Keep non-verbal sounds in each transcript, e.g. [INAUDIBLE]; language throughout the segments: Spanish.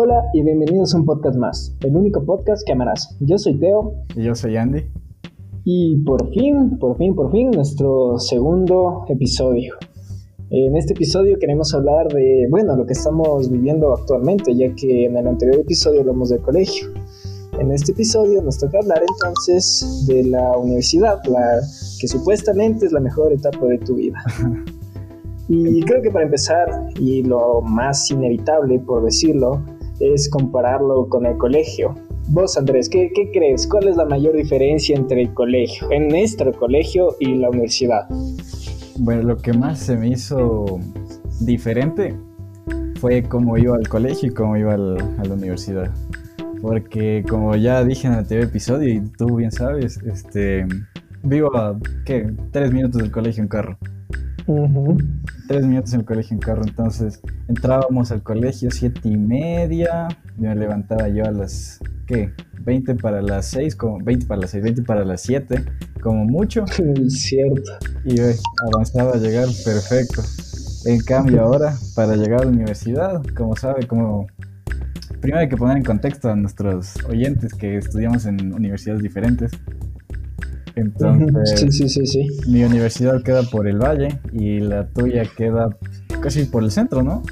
Hola y bienvenidos a un podcast más, el único podcast que amarás. Yo soy Teo. Y yo soy Andy. Y por fin, por fin, por fin, nuestro segundo episodio. En este episodio queremos hablar de, bueno, lo que estamos viviendo actualmente, ya que en el anterior episodio hablamos del colegio. En este episodio nos toca hablar entonces de la universidad, la que supuestamente es la mejor etapa de tu vida. [LAUGHS] Y creo que para empezar, y lo más inevitable por decirlo, es compararlo con el colegio. Vos, Andrés, ¿qué, ¿qué, crees? ¿Cuál es la mayor diferencia entre el colegio, en nuestro colegio y la universidad? Bueno, lo que más se me hizo diferente fue cómo iba al colegio y cómo iba a la universidad. Porque como ya dije en el anterior episodio y tú bien sabes, este, vivo a, ¿qué? Tres minutos del colegio en carro. Tres minutos en el colegio en carro, entonces entrábamos al colegio siete y media, me levantaba yo a las, ¿qué? 20 para las 6, como 20 para las 6, 20 para las 7, como mucho. [LAUGHS] Cierto. Y avanzaba a llegar perfecto. En cambio ahora, para llegar a la universidad, como sabe, como... Primero hay que poner en contexto a nuestros oyentes que estudiamos en universidades diferentes. Entonces, sí, sí, sí, mi universidad queda por el valle y la tuya queda casi por el centro, ¿no?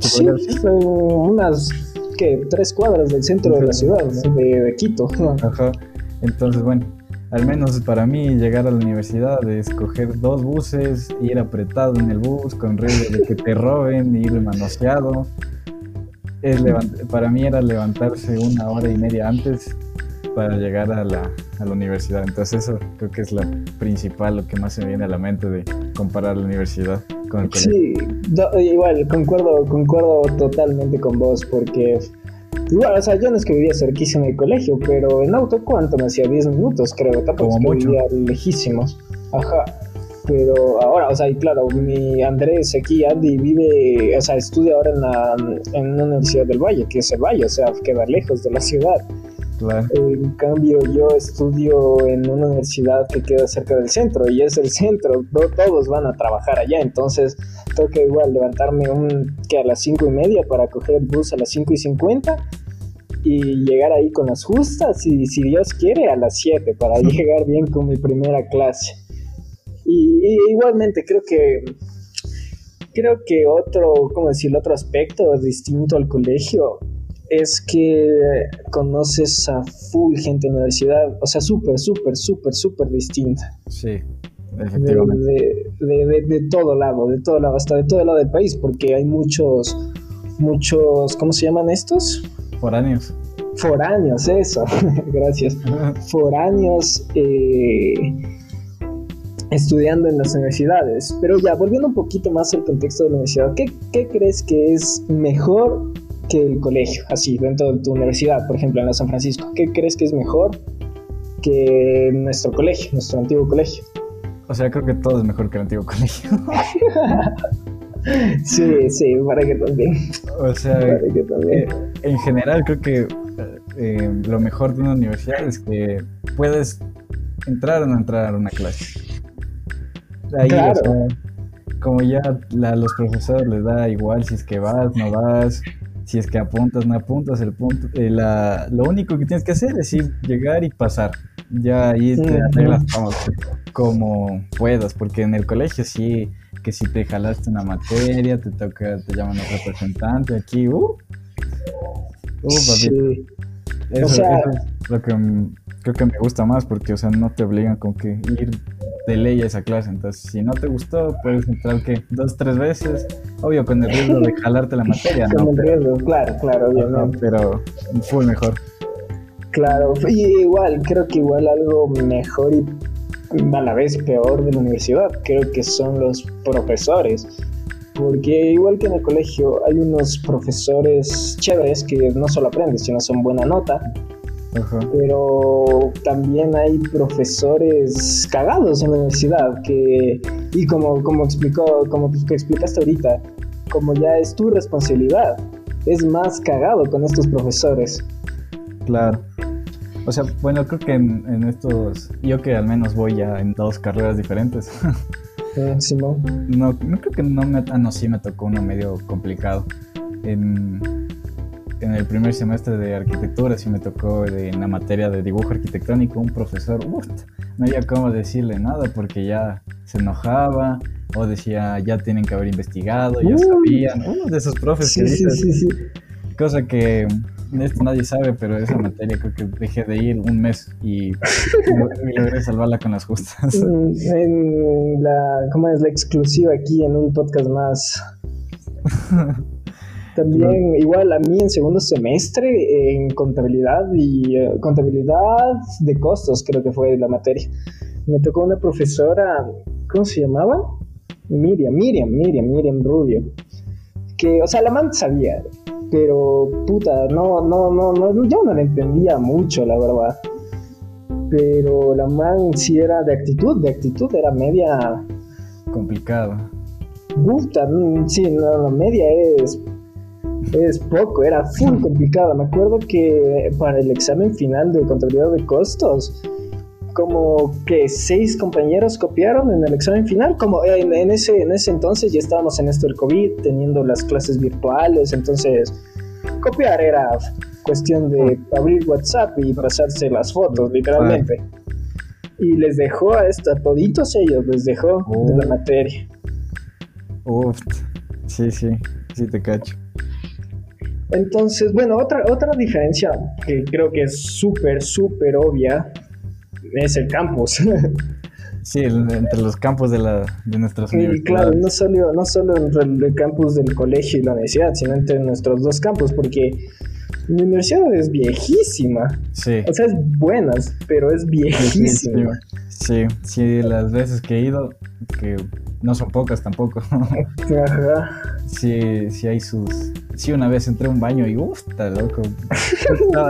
Sí, unas que tres cuadras del centro de la ciudad, de, Quito. Ajá. Entonces, bueno, al menos para mí llegar a la universidad es coger dos buses, ir apretado en el bus con riesgo de que te roben, ir manoseado. Es para mí era levantarse una hora y media antes para llegar a la, a la universidad. Entonces eso creo que es lo principal, lo que más se me viene a la mente de comparar la universidad con el. Sí, igual, concuerdo, concuerdo totalmente con vos porque... Igual, o sea, yo no es que vivía cerquísimo del colegio, pero en auto, ¿cuánto me hacía? 10 minutos, creo. Tampoco Como es que vivía lejísimos. Ajá. Pero ahora, o sea, y claro, mi Andrés aquí, Andy, vive, o sea, estudia ahora en, la, en una universidad del Valle, que es el Valle, o sea, queda lejos de la ciudad. En cambio, yo estudio en una universidad que queda cerca del centro y es el centro, no todos van a trabajar allá, entonces que igual levantarme un, que a las cinco y media para coger el bus a las cinco y cincuenta y llegar ahí con las justas y si Dios quiere a las 7 para llegar bien con mi primera clase. Y, igualmente creo que creo que otro, ¿cómo decirlo? Otro aspecto distinto al colegio es que conoces a full gente en la universidad, o sea, súper, súper, súper, súper distinta. Sí, efectivamente. De, de, todo lado, de todo lado, hasta de todo lado del país, porque hay muchos, muchos, ¿cómo se llaman estos? Foráneos. Foráneos, eso, [LAUGHS] gracias. [LAUGHS] Foráneos eh, estudiando en las universidades. Pero ya, volviendo un poquito más al contexto de la universidad, ¿qué, qué crees que es mejor que el colegio, así, dentro de tu universidad, por ejemplo, en la San Francisco? ¿Qué crees que es mejor que nuestro colegio, nuestro antiguo colegio? O sea, creo que todo es mejor que el antiguo colegio. [LAUGHS] sí, sí, para que también. O sea, eh, en general creo que eh, lo mejor de una universidad es que puedes entrar o no entrar a una clase. Ahí, claro. como ya a los profesores les da igual si es que vas, no vas, si es que apuntas, no apuntas, el punto, eh, la, lo único que tienes que hacer es ir, llegar y pasar. Ya ahí te arreglas como, puedas, porque en el colegio sí, que si te jalaste una materia, te toca, te llaman a representante, aquí, uh, uh, sí. Eso, eso es lo que creo que me gusta más, porque, o sea, no te obligan con que ir de ley a esa clase. Entonces, si no te gustó, puedes entrar que dos, tres veces. Obvio, con el riesgo de jalarte la materia, ¿no? Con el riesgo, claro, claro, obviamente. Pero fue mejor. Claro, y igual, creo que igual algo mejor y a la vez peor de la universidad, creo que son los profesores. Porque igual que en el colegio hay unos profesores chéveres que no solo aprendes, sino son buena nota pero también hay profesores cagados en la universidad que, y como, como, explicó, como que explicaste ahorita, como ya es tu responsabilidad, es más cagado con estos profesores. Claro. O sea, bueno, creo que en, estos, yo que al menos voy ya en dos carreras diferentes. [LAUGHS] Eh, no. no, creo que no me, ah, no, sí me tocó uno medio complicado. En, en el primer semestre de arquitectura sí me tocó en la materia de dibujo arquitectónico un profesor, no había cómo decirle nada porque ya se enojaba o decía ya tienen que haber investigado, ya sabían, uno de esos profes que dice, sí, sí, cosa que esto nadie sabe, pero esa materia creo que dejé de ir un mes y, logré salvarla con las justas. En la, ¿cómo es la exclusiva aquí en un podcast más? [LAUGHS] También, igual a mí en segundo semestre, en contabilidad y eh, contabilidad de costos, creo que fue la materia. Me tocó una profesora, ¿cómo se llamaba? Miriam, Miriam, Miriam, Miriam Rubio. Que, o sea, la man sabía, pero puta, no, no, no, no, yo no la entendía mucho, la verdad. Pero la man sí era de actitud, de actitud era media complicada. Puta, mm, sí, la media es es poco, era full complicada. Me acuerdo que para el examen final de contabilidad de costos, como que seis compañeros copiaron en el examen final. Como en, ese, en ese entonces ya estábamos en esto del COVID, teniendo las clases virtuales, entonces copiar era cuestión de abrir WhatsApp y pasarse las fotos, literalmente. Y les dejó a, esta, toditos ellos, les dejó de la oh. materia. Uf, sí, sí, sí te cacho. Entonces, bueno, otra, otra diferencia que creo que es súper, súper obvia es el campus. [LAUGHS] Sí, entre los campos de, la, de nuestras universidades. claro, no solo, no solo entre el campus del colegio y la universidad, sino entre nuestros dos campos, porque mi universidad es viejísima. Sí. O sea, es buena, pero es viejísima. Sí, sí, las veces que he ido, que no son pocas tampoco. [LAUGHS] Ajá. Sí, sí hay sus... Sí, una vez entré a un baño y uff, loco.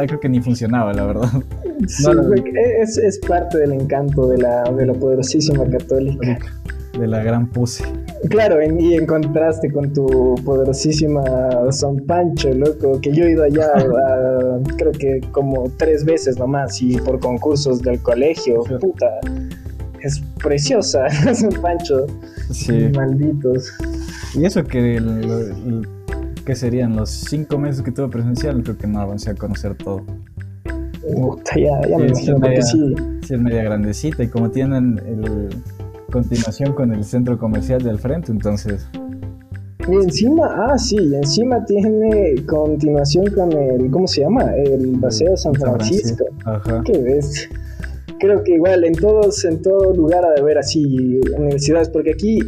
creo que ni funcionaba, la verdad. Sí, es, es, parte del encanto de la, de la poderosísima católica. De la gran puse. Claro, y en contraste con tu poderosísima San Pancho, loco, que yo he ido allá creo que como tres veces nomás y por concursos del colegio, puta es preciosa, [LAUGHS] San Pancho. Sí. Malditos. Y eso que, que serían los cinco meses que tuve presencial, creo que no avancé a conocer todo. ya, ya me imagino, porque sí. Sí, es media grandecita y como tienen el continuación con el centro comercial del frente, entonces. Y encima, ah, sí, encima tiene continuación con el, ¿cómo se llama? El Paseo San Francisco. Ajá. Qué bestia creo que igual en todos, en todo lugar ha de haber así universidades, porque aquí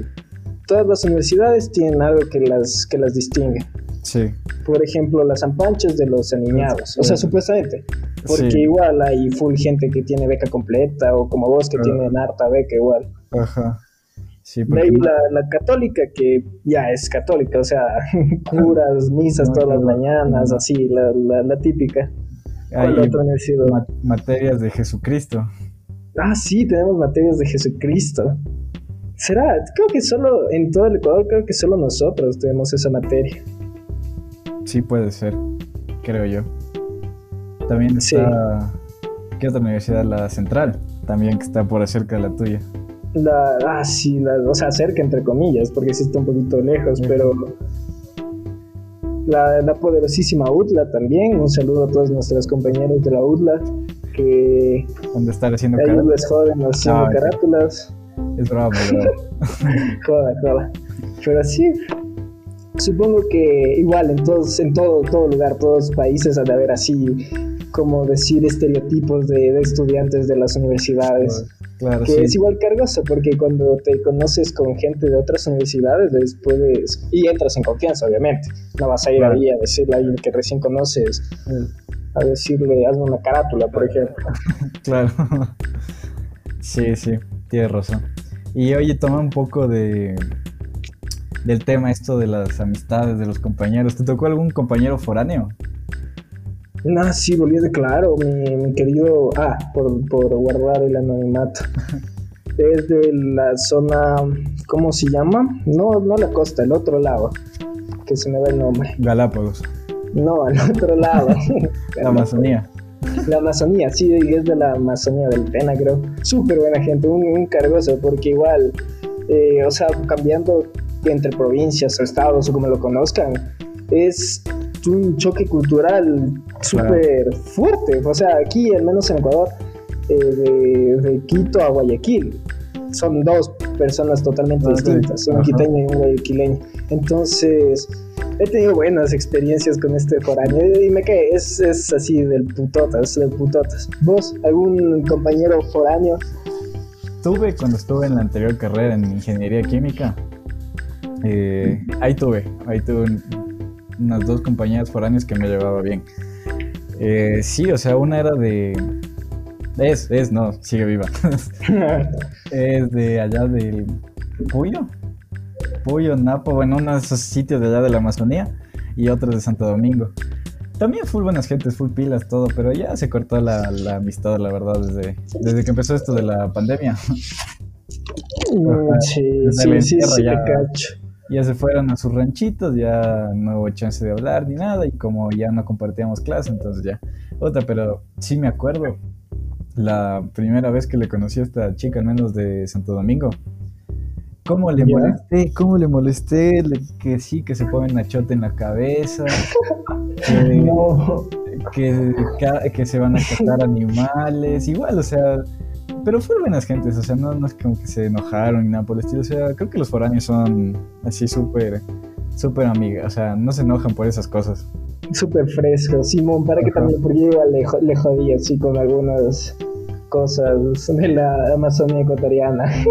todas las universidades tienen algo que las, que las distingue. Sí. Por ejemplo, las ampanchas de los aniñados, o sea, supuestamente, porque igual hay full gente que tiene beca completa, o como vos que tienen harta beca igual. Ajá. Sí, porque... la, la, católica que ya es católica, o sea, [LAUGHS] curas, misas todas las mañanas, así, la, la, típica. Hay materias de Jesucristo. Ah, sí, tenemos materias de Jesucristo. ¿Será? Creo que solo en todo el Ecuador, creo que solo nosotros tenemos esa materia. Sí, puede ser, creo yo. También está. ¿Qué otra universidad? La Central, también que está por cerca de la tuya. La, ah, sí, la, o sea, cerca entre comillas, porque sí está un poquito lejos, pero. La, la poderosísima UTLA también. Un saludo a todos nuestros compañeros de la UTLA que donde estar haciendo ellos les joden haciendo carátulas. Es bravo, [LAUGHS] joda, joda. Pero sí, supongo que igual en todos, en todo, todo lugar, todos los países ha de haber así, como decir, estereotipos de, estudiantes de las universidades. Claro, que es igual cargoso porque cuando te conoces con gente de otras universidades les puedes y entras en confianza obviamente no vas a ir ahí a decirle a alguien que recién conoces mm a decirle, hazme una carátula, por ejemplo. [LAUGHS] claro. Sí, sí, tienes razón. Y oye, toma un poco de del tema esto de las amistades de los compañeros. ¿Te tocó algún compañero foráneo? No, sí, volví de claro, mi, querido. Ah, por, por guardar el anonimato. [LAUGHS] es de la zona. ¿Cómo se llama? No, no la costa, el otro lado. Que se me va el nombre. Galápagos. No, al otro [LAUGHS] lado. la Amazonía. La Amazonía, sí, es de la Amazonía del Pena, creo. Súper buena gente, un, cargoso, porque igual, eh, o sea, cambiando entre provincias o estados o como lo conozcan, es un choque cultural súper fuerte. O sea, aquí, al menos en Ecuador, eh, de, Quito a Guayaquil, son dos personas totalmente distintas, un quiteño y un guayaquileño. Entonces, he tenido buenas experiencias con este foráneo y me quedé, es, es así del putotas, del putotas. ¿Vos, algún compañero foráneo? Tuve cuando estuve en la anterior carrera en ingeniería química. Eh, ahí tuve, ahí tuve unas dos compañeras foráneas que me llevaba bien. Eh, sí, o sea, una era de. Es, es, no, sigue viva. [LAUGHS] es de allá del Puyo. Puyo, Napo, bueno, uno de esos sitios de allá de la Amazonía y otros de Santo Domingo. También full buenas gentes, full pilas, todo, pero ya se cortó la, la amistad, la verdad, desde, desde que empezó esto de la pandemia. Mm, sí, [LAUGHS] sí, sí, sí, ya, cacho. Ya se fueron a sus ranchitos, ya no hubo chance de hablar ni nada, y como ya no compartíamos clase, entonces ya. Otra, pero sí me acuerdo la primera vez que le conocí a esta chica, al menos de Santo Domingo. ¿Cómo le molesté? ¿Cómo le molesté? que sí, que se pone achote en la cabeza. [LAUGHS] Que, que, se van a [LAUGHS] cazar animales. Igual, o sea. Pero fueron buenas gentes, o sea, no, no es como que se enojaron ni nada por el estilo. O sea, creo que los foráneos son así súper, súper amigas. O sea, no se enojan por esas cosas. Súper fresco, Simón, para que también, porque yo igual le, le jodí así con algunas cosas de la Amazonía ecuatoriana. [LAUGHS]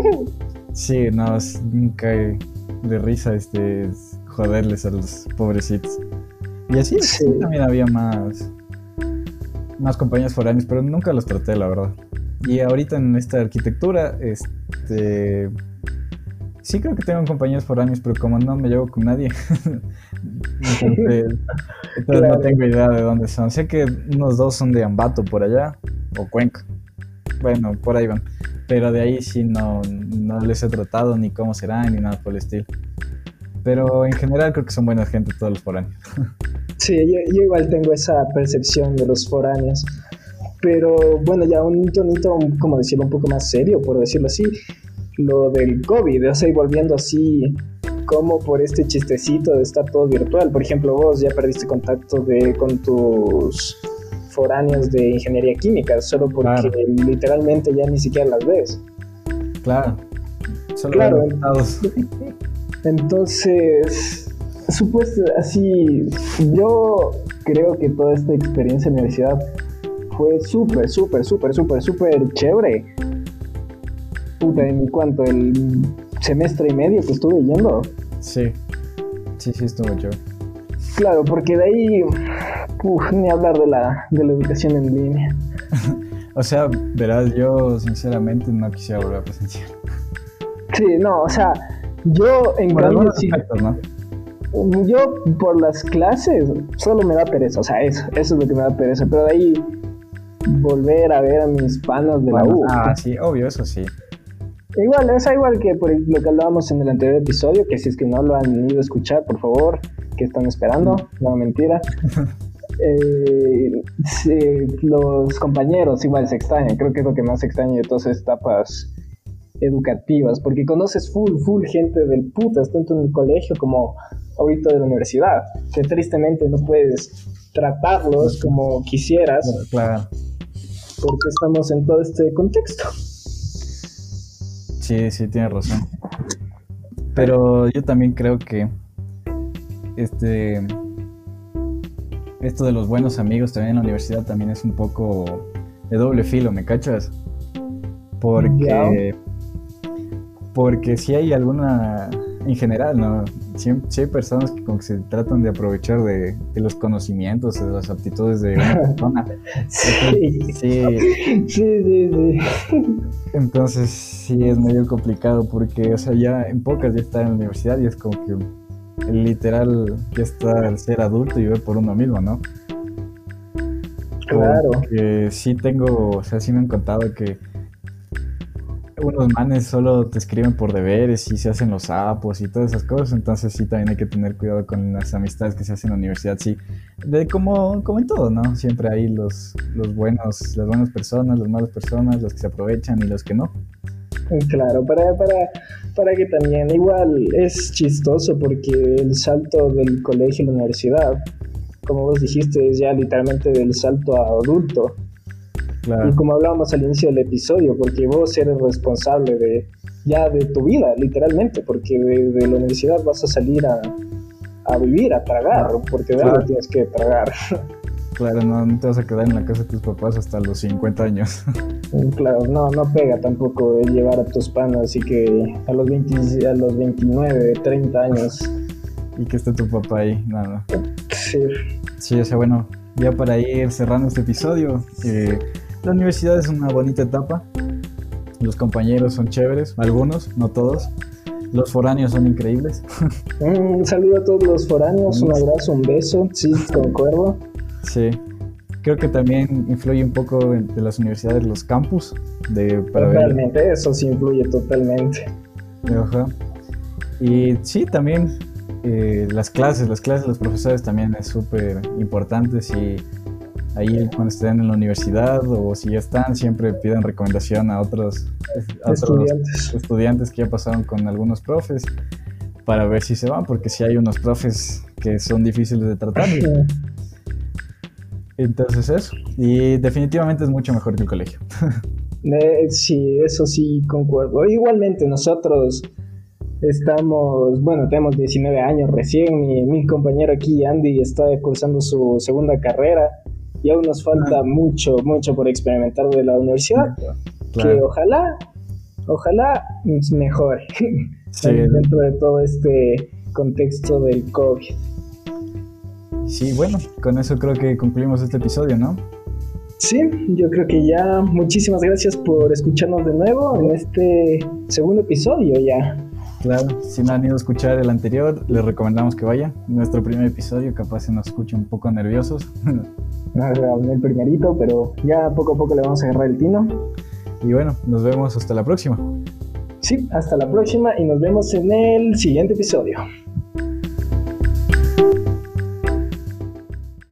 Sí, no, es nunca de risa este joderles a los pobrecitos. Y así también había más más compañías foráneas, pero nunca los traté, la verdad. Y ahorita en esta arquitectura, este sí creo que tengo compañías foráneas, pero como no me llevo con nadie, [LAUGHS] entonces, no tengo idea de dónde son. Sé que unos dos son de Ambato por allá, o Cuenca. Bueno, por ahí van. Pero de ahí sí no, no les he tratado ni cómo serán ni nada por el estilo. Pero en general creo que son buenas gente todos los foráneos. [LAUGHS] Sí, yo, igual tengo esa percepción de los foráneos. Pero bueno, ya un tonito, como decirlo, un poco más serio, por decirlo así. Lo del COVID, o sea, y volviendo así como por este chistecito de estar todo virtual. Por ejemplo, vos ya perdiste contacto de, con tus foráneos de ingeniería química, solo porque literalmente ya ni siquiera las ves. Claro. Solo claro. Entonces, supuesto, así, yo creo que toda esta experiencia en la universidad fue súper, súper, súper, súper, súper chévere. Puta, ¿en cuanto El semestre y medio que estuve yendo. Sí, sí, sí, estuvo chévere. Claro, porque de ahí ni hablar de la, de la educación en línea. [LAUGHS] o sea, verás, yo sinceramente no quisiera volver a presenciar. Sí, no, o sea, yo en cambio sí, ¿no? Yo por las clases solo me da pereza, o sea, eso, eso es lo que me da pereza, pero de ahí volver a ver a mis panos de la U. Ah, sí, obvio, eso sí. Igual, es igual que por lo que hablábamos en el anterior episodio, que si es que no lo han ido a escuchar, por favor, que están esperando, no mentira. [LAUGHS] eh, los compañeros igual se extrañan, creo que es lo que más extraña de todas estas etapas educativas, porque conoces full, full gente del putas, tanto en el colegio como ahorita de la universidad, que tristemente no puedes tratarlos como quisieras, claro. Porque estamos en todo este contexto. Sí, sí, tienes razón. Pero yo también creo que este esto de los buenos amigos también en la universidad también es un poco de doble filo, ¿me cachas? Porque, porque si hay alguna, en general, ¿no? Si, hay personas que como que se tratan de aprovechar de, los conocimientos, de las aptitudes de una [LAUGHS] persona. sí. sí. sí, sí, Entonces sí es medio complicado porque, o sea, ya en pocas ya está en la universidad y es como que literal que está el ser adulto y ver por uno mismo, ¿no? Claro. Que sí tengo, o sea, sí me han contado que unos manes solo te escriben por deberes y se hacen los sapos y todas esas cosas, entonces sí también hay que tener cuidado con las amistades que se hacen en la universidad, sí, de como, como en todo, ¿no? Siempre hay los, los buenos, las buenas personas, las malas personas, los que se aprovechan y los que no. Claro, para, para, para que también, igual es chistoso porque el salto del colegio a la universidad como vos dijiste, es ya literalmente del salto a adulto. Y como hablábamos al inicio del episodio, porque vos eres responsable de ya de tu vida, literalmente, porque de, la universidad vas a salir a, a vivir, a tragar, porque de algo tienes que tragar. Claro, no, te vas a quedar en la casa de tus papás hasta los 50 años. Claro, no, no pega tampoco llevar a tus panas, así que a los, 20, a los 29, 30 años. [LAUGHS] Y que esté tu papá ahí, nada. Sí. Sí, o sea, bueno, ya para ir cerrando este episodio, eh, la universidad es una bonita etapa. Los compañeros son chéveres, algunos, no todos. Los foráneos son increíbles. [LAUGHS] Un saludo a todos los foráneos, un abrazo, un beso, sí, concuerdo. Sí, creo que también influye un poco de las universidades los campus. De, para totalmente, eso sí influye totalmente. Ajá. Y sí, también eh, las clases, las clases de los profesores también es súper importante. Si ahí cuando estén en la universidad o si ya están, siempre piden recomendación a otros, estudiantes. estudiantes que ya pasaron con algunos profes para ver si se van, porque si hay unos profes que son difíciles de tratar. Entonces eso. Y definitivamente es mucho mejor que el colegio. [LAUGHS] Eh, sí, eso sí concuerdo. Igualmente nosotros estamos, bueno, tenemos 19 años recién. Mi, compañero aquí, Andy, está cursando su segunda carrera y aún nos falta mucho, mucho por experimentar de la universidad. Que ojalá, ojalá mejore [LAUGHS] dentro de todo este contexto del COVID. Sí, bueno, con eso creo que concluimos este episodio, ¿no? Sí, yo creo que ya muchísimas gracias por escucharnos de nuevo en este segundo episodio ya. Claro, si no han ido a escuchar el anterior, les recomendamos que vayan. Nuestro primer episodio, capaz se nos escucha un poco nerviosos. [LAUGHS] No, el primerito, pero ya poco a poco le vamos a agarrar el tino. Y bueno, nos vemos hasta la próxima. Sí, hasta la próxima y nos vemos en el siguiente episodio.